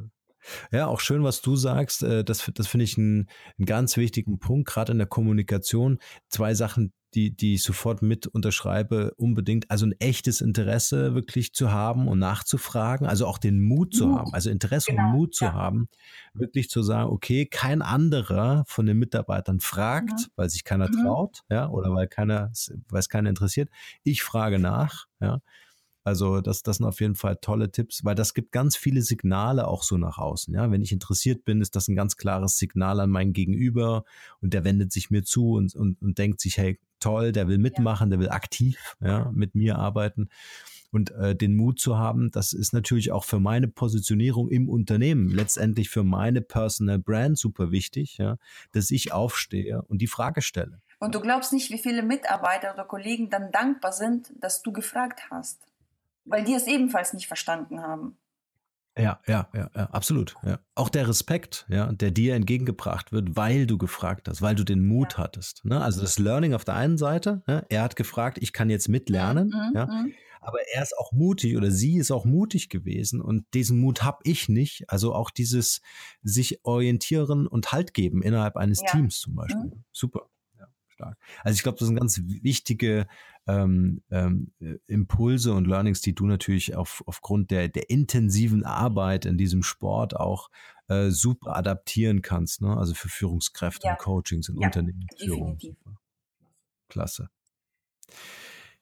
Ja, auch schön, was du sagst. Äh, das, das finde ich einen, einen ganz wichtigen Punkt, gerade in der Kommunikation. Zwei Sachen, die, die ich sofort mit unterschreibe, unbedingt. Also ein echtes Interesse wirklich zu haben und nachzufragen, also auch den Mut zu haben, also Interesse genau, und Mut zu ja. haben, wirklich zu sagen, okay, kein anderer von den Mitarbeitern fragt, mhm. weil sich keiner mhm. traut, ja, oder weil keiner, weil es keiner interessiert. Ich frage nach, ja. Also das, das sind auf jeden Fall tolle Tipps, weil das gibt ganz viele Signale auch so nach außen. Ja, wenn ich interessiert bin, ist das ein ganz klares Signal an mein Gegenüber und der wendet sich mir zu und, und, und denkt sich, hey, toll, der will mitmachen, der will aktiv ja, mit mir arbeiten. Und äh, den Mut zu haben, das ist natürlich auch für meine Positionierung im Unternehmen, letztendlich für meine Personal Brand super wichtig, ja, dass ich aufstehe und die Frage stelle. Und du glaubst nicht, wie viele Mitarbeiter oder Kollegen dann dankbar sind, dass du gefragt hast weil die es ebenfalls nicht verstanden haben. Ja, ja, ja, ja, absolut. Ja. Auch der Respekt, ja, der dir entgegengebracht wird, weil du gefragt hast, weil du den Mut ja. hattest. Ne? Also das Learning auf der einen Seite, ja, er hat gefragt, ich kann jetzt mitlernen, mhm, ja, mhm. aber er ist auch mutig oder sie ist auch mutig gewesen und diesen Mut habe ich nicht. Also auch dieses sich orientieren und Halt geben innerhalb eines. Teams zum Beispiel. Mhm. Super stark. Also ich glaube, das sind ganz wichtige ähm, ähm, Impulse und Learnings, die du natürlich auf, aufgrund der, der intensiven Arbeit in diesem Sport auch äh, super adaptieren kannst, ne? Also für Führungskräfte Ja. und Coachings und Ja, Unternehmensführung. definitiv. Klasse.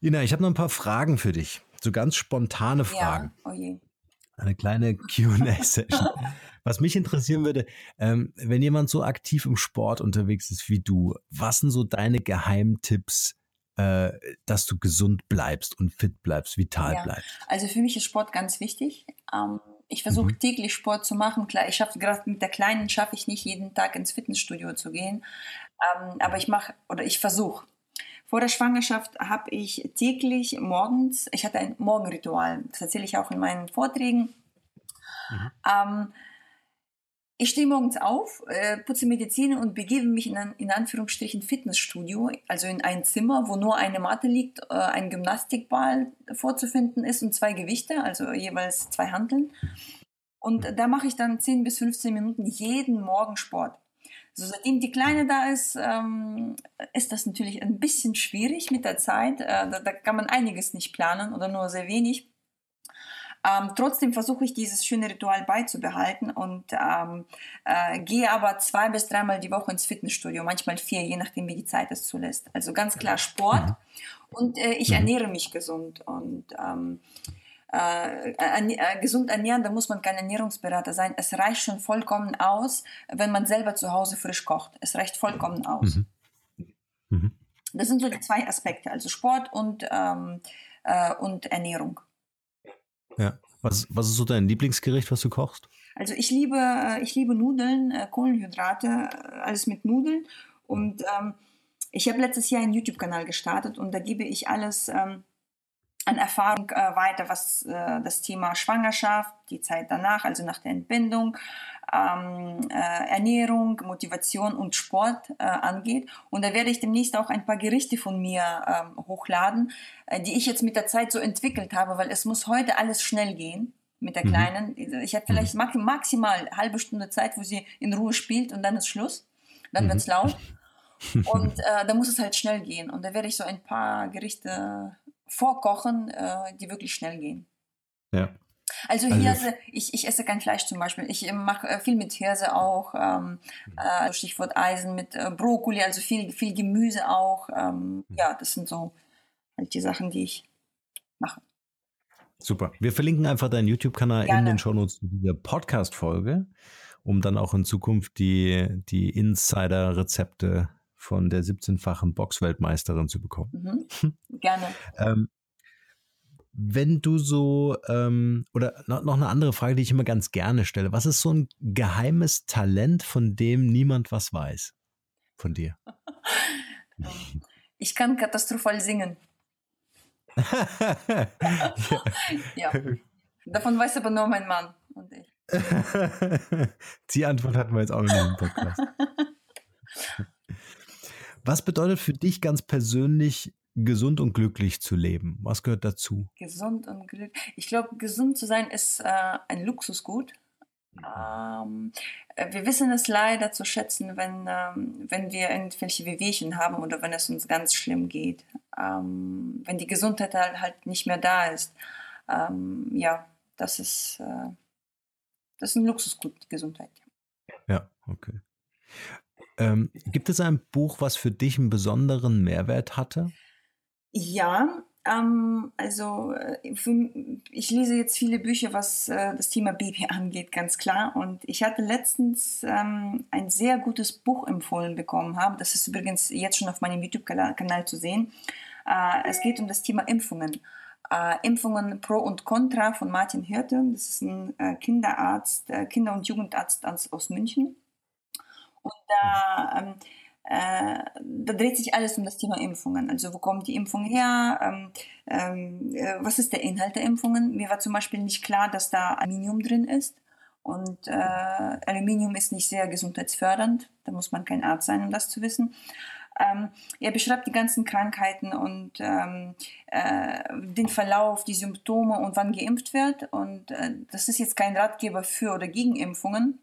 Ina, ich habe noch ein paar Fragen für dich. So ganz spontane Fragen. Ja, oh je. Eine kleine <laughs> QA-Session. Was mich interessieren würde, ähm, wenn jemand so aktiv im Sport unterwegs ist wie du, was sind so deine Geheimtipps, äh, dass du gesund bleibst und fit bleibst, vital Ja. bleibst? Also für mich ist Sport ganz wichtig. Ähm, ich versuche Mhm. täglich Sport zu machen. Klar, ich schaffe gerade mit der Kleinen schaffe ich nicht jeden Tag ins Fitnessstudio zu gehen, ähm, aber ich mache oder ich versuche. Vor der Schwangerschaft habe ich täglich morgens, ich hatte ein Morgenritual, das erzähle ich auch in meinen Vorträgen. Ähm, ich stehe morgens auf, äh, putze mir die Zähne und begebe mich in ein in Anführungsstrichen Fitnessstudio, also in ein Zimmer, wo nur eine Matte liegt, äh, ein Gymnastikball vorzufinden ist und zwei Gewichte, also jeweils zwei Hanteln. Und da mache ich dann 10 bis 15 Minuten jeden Morgen Sport. So, seitdem die Kleine da ist, ähm, ist das natürlich ein bisschen schwierig mit der Zeit. Äh, da, da kann man einiges nicht planen oder nur sehr wenig. Ähm, trotzdem versuche ich dieses schöne Ritual beizubehalten und ähm, äh, gehe aber zwei bis dreimal die Woche ins Fitnessstudio, manchmal vier, je nachdem, wie die Zeit es zulässt. Also ganz klar Sport und äh, ich ernähre mich gesund und ähm, äh, erne- äh, gesund ernähren, da muss man kein Ernährungsberater sein. Es reicht schon vollkommen aus, wenn man selber zu Hause frisch kocht. Es reicht vollkommen aus. Mhm. Mhm. Das sind so die zwei Aspekte, also Sport und, ähm, äh, und Ernährung. Ja. Was, was ist so dein Lieblingsgericht, was du kochst? Also ich liebe, äh, ich liebe Nudeln, äh, Kohlenhydrate, äh, alles mit Nudeln. Und ähm, ich habe letztes Jahr einen YouTube-Kanal gestartet und da gebe ich alles ähm, an Erfahrung äh, weiter, was äh, das Thema Schwangerschaft, die Zeit danach, also nach der Entbindung, ähm, äh, Ernährung, Motivation und Sport äh, angeht. Und da werde ich demnächst auch ein paar Gerichte von mir ähm, hochladen, äh, die ich jetzt mit der Zeit so entwickelt habe, weil es muss heute alles schnell gehen mit der Mhm. Kleinen. Ich habe vielleicht max- maximal halbe Stunde Zeit, wo sie in Ruhe spielt und dann ist Schluss. Dann Mhm. wird's laut. <laughs> Und äh, da muss es halt schnell gehen. Und da werde ich so ein paar Gerichte vorkochen, äh, die wirklich schnell gehen. Ja. Also Also- Hirse, ich, ich esse kein Fleisch zum Beispiel. Ich ähm, mache äh, viel mit Hirse auch, ähm, äh, Stichwort Eisen, mit äh, Brokkoli, also viel, viel Gemüse auch. Ähm, ja, das sind so halt die Sachen, die ich mache. Super. Wir verlinken einfach deinen YouTube-Kanal in den Shownotes zu dieser Podcast-Folge, um dann auch in Zukunft die, die Insider-Rezepte von der 17-fachen Boxweltmeisterin zu bekommen. Mhm. <laughs> Gerne. Ähm, wenn du so, ähm, oder noch, eine andere Frage, die ich immer ganz gerne stelle. Was ist so ein geheimes Talent, von dem niemand was weiß? Von dir? <laughs> Ich kann katastrophal singen. <laughs> Ja. Davon weiß aber nur mein Mann und ich. Die Antwort hatten wir jetzt auch noch nicht im Podcast. Was bedeutet für dich ganz persönlich, gesund und glücklich zu leben? Was gehört dazu? Gesund und Glück. Ich glaube, gesund zu sein ist äh, ein Luxusgut. Ähm, äh, wir wissen es leider zu schätzen, wenn, ähm, wenn wir irgendwelche Wehwehchen haben oder wenn es uns ganz schlimm geht. Ähm, wenn die Gesundheit halt, halt nicht mehr da ist. Ähm, ja, das ist, äh, das ist ein Luxusgut, die Gesundheit. Ja, okay. Ähm, gibt es ein Buch, was für dich einen besonderen Mehrwert hatte? Ja, ähm, also äh, ich lese jetzt viele Bücher, was äh, das Thema Baby <laughs> angeht, ganz klar. Und ich hatte letztens ähm, ein sehr gutes Buch empfohlen bekommen haben. Das ist übrigens jetzt schon auf meinem YouTube-Kanal zu sehen. Äh, es geht um das Thema Impfungen. Äh, Impfungen Pro und Contra von Martin Hirte. Das ist ein äh, Kinderarzt, äh, Kinder- und Jugendarzt aus München. Und da ähm, äh, da dreht sich alles um das Thema Impfungen. Also wo kommt die Impfung her? Ähm, ähm, äh, was ist der Inhalt der Impfungen? Mir war zum Beispiel nicht klar, dass da Aluminium drin ist. Und äh, Aluminium ist nicht sehr gesundheitsfördernd. Da muss man kein Arzt sein, um das zu wissen. Ähm, er beschreibt die ganzen Krankheiten und ähm, äh, den Verlauf, die Symptome und wann geimpft wird. Und äh, das ist jetzt kein Ratgeber für oder gegen Impfungen.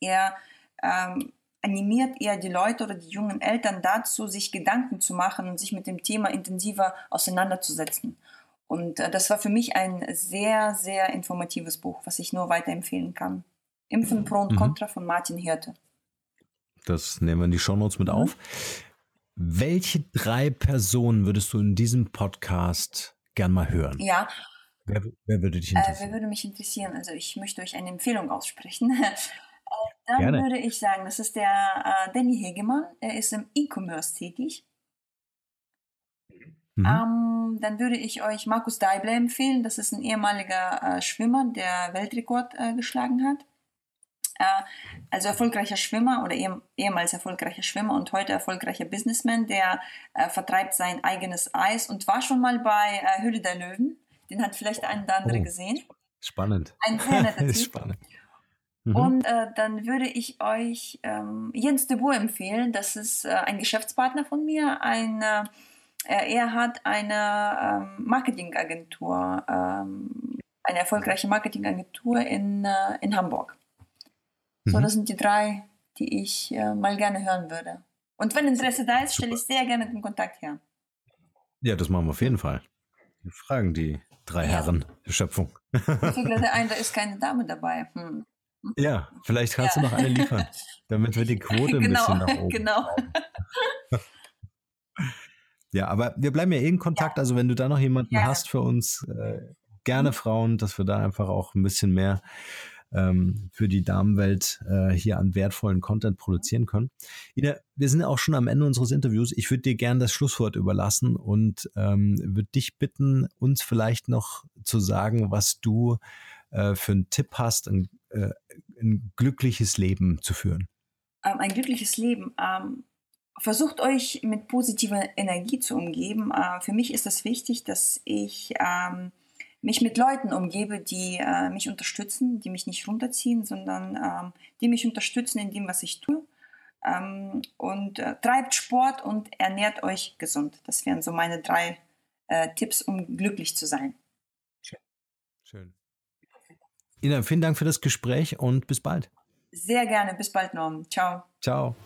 Er ähm, animiert eher die Leute oder die jungen Eltern dazu, sich Gedanken zu machen und sich mit dem Thema intensiver auseinanderzusetzen. Und äh, das war für mich ein sehr, sehr informatives Buch, was ich nur weiterempfehlen kann. Impfen Pro und Contra mhm. von Martin Hirte. Das nehmen wir in die Shownotes mit mhm. auf. Welche drei Personen würdest du in diesem Podcast gern mal hören? Ja. Wer, wer würde dich interessieren? Äh, wer würde mich interessieren? Also ich möchte euch eine Empfehlung aussprechen. Äh, dann Gerne. würde ich sagen, das ist der äh, Danny Hegemann. Er ist im E-Commerce tätig. Mhm. Ähm, dann würde ich euch Markus Deibler empfehlen. Das ist ein ehemaliger äh, Schwimmer, der Weltrekord äh, geschlagen hat. Äh, also erfolgreicher Schwimmer oder ehem, ehemals erfolgreicher Schwimmer und heute erfolgreicher Businessman, der äh, vertreibt sein eigenes Eis und war schon mal bei Höhle der Löwen. Den hat vielleicht ein oder andere oh, gesehen. Spannend. Ein sehr netter <laughs> spannend. Mhm. Und äh, dann würde ich euch ähm, Jens de Boer empfehlen. Das ist äh, ein Geschäftspartner von mir. Ein, äh, er hat eine ähm, Marketingagentur, ähm, eine erfolgreiche Marketingagentur in, äh, in Hamburg. So, mhm. das sind die drei, die ich äh, mal gerne hören würde. Und wenn Interesse da ist, stelle ich sehr gerne den Kontakt her. Ja, das machen wir auf jeden Fall. Wir fragen die drei ja. Herren der Schöpfung. Ich glaube, <laughs> ein, da ist keine Dame dabei. Hm. Ja, vielleicht kannst ja. du noch eine liefern, damit wir die Quote ein genau, bisschen nach oben Genau. ja, aber wir bleiben ja eh in Kontakt. Ja. Also wenn du da noch jemanden ja. hast für uns, äh, gerne Frauen, dass wir da einfach auch ein bisschen mehr ähm, für die Damenwelt äh, hier an wertvollen Content produzieren können. Ina, wir sind auch schon am Ende unseres Interviews. Ich würde dir gerne das Schlusswort überlassen und ähm, würde dich bitten, uns vielleicht noch zu sagen, was du äh, für einen Tipp hast, ein, äh, ein glückliches Leben zu führen. Ähm, ein glückliches Leben. Ähm versucht euch mit positiver Energie zu umgeben. Äh, für mich ist es das wichtig, dass ich ähm, mich mit Leuten umgebe, die äh, mich unterstützen, die mich nicht runterziehen, sondern ähm, die mich unterstützen in dem, was ich tue. Ähm, und äh, treibt Sport und ernährt euch gesund. Das wären so meine drei äh, Tipps, um glücklich zu sein. Schön. Schön. Ina, vielen Dank für das Gespräch und bis bald. Sehr gerne. Bis bald, Norm. Ciao. Ciao.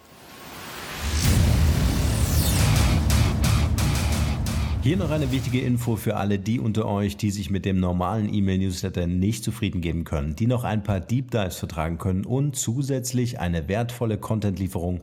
Hier noch eine wichtige Info für alle die unter euch, die sich mit dem normalen E-Mail-Newsletter nicht zufrieden geben können, die noch ein paar Deep Dives vertragen können und zusätzlich eine wertvolle Content-Lieferung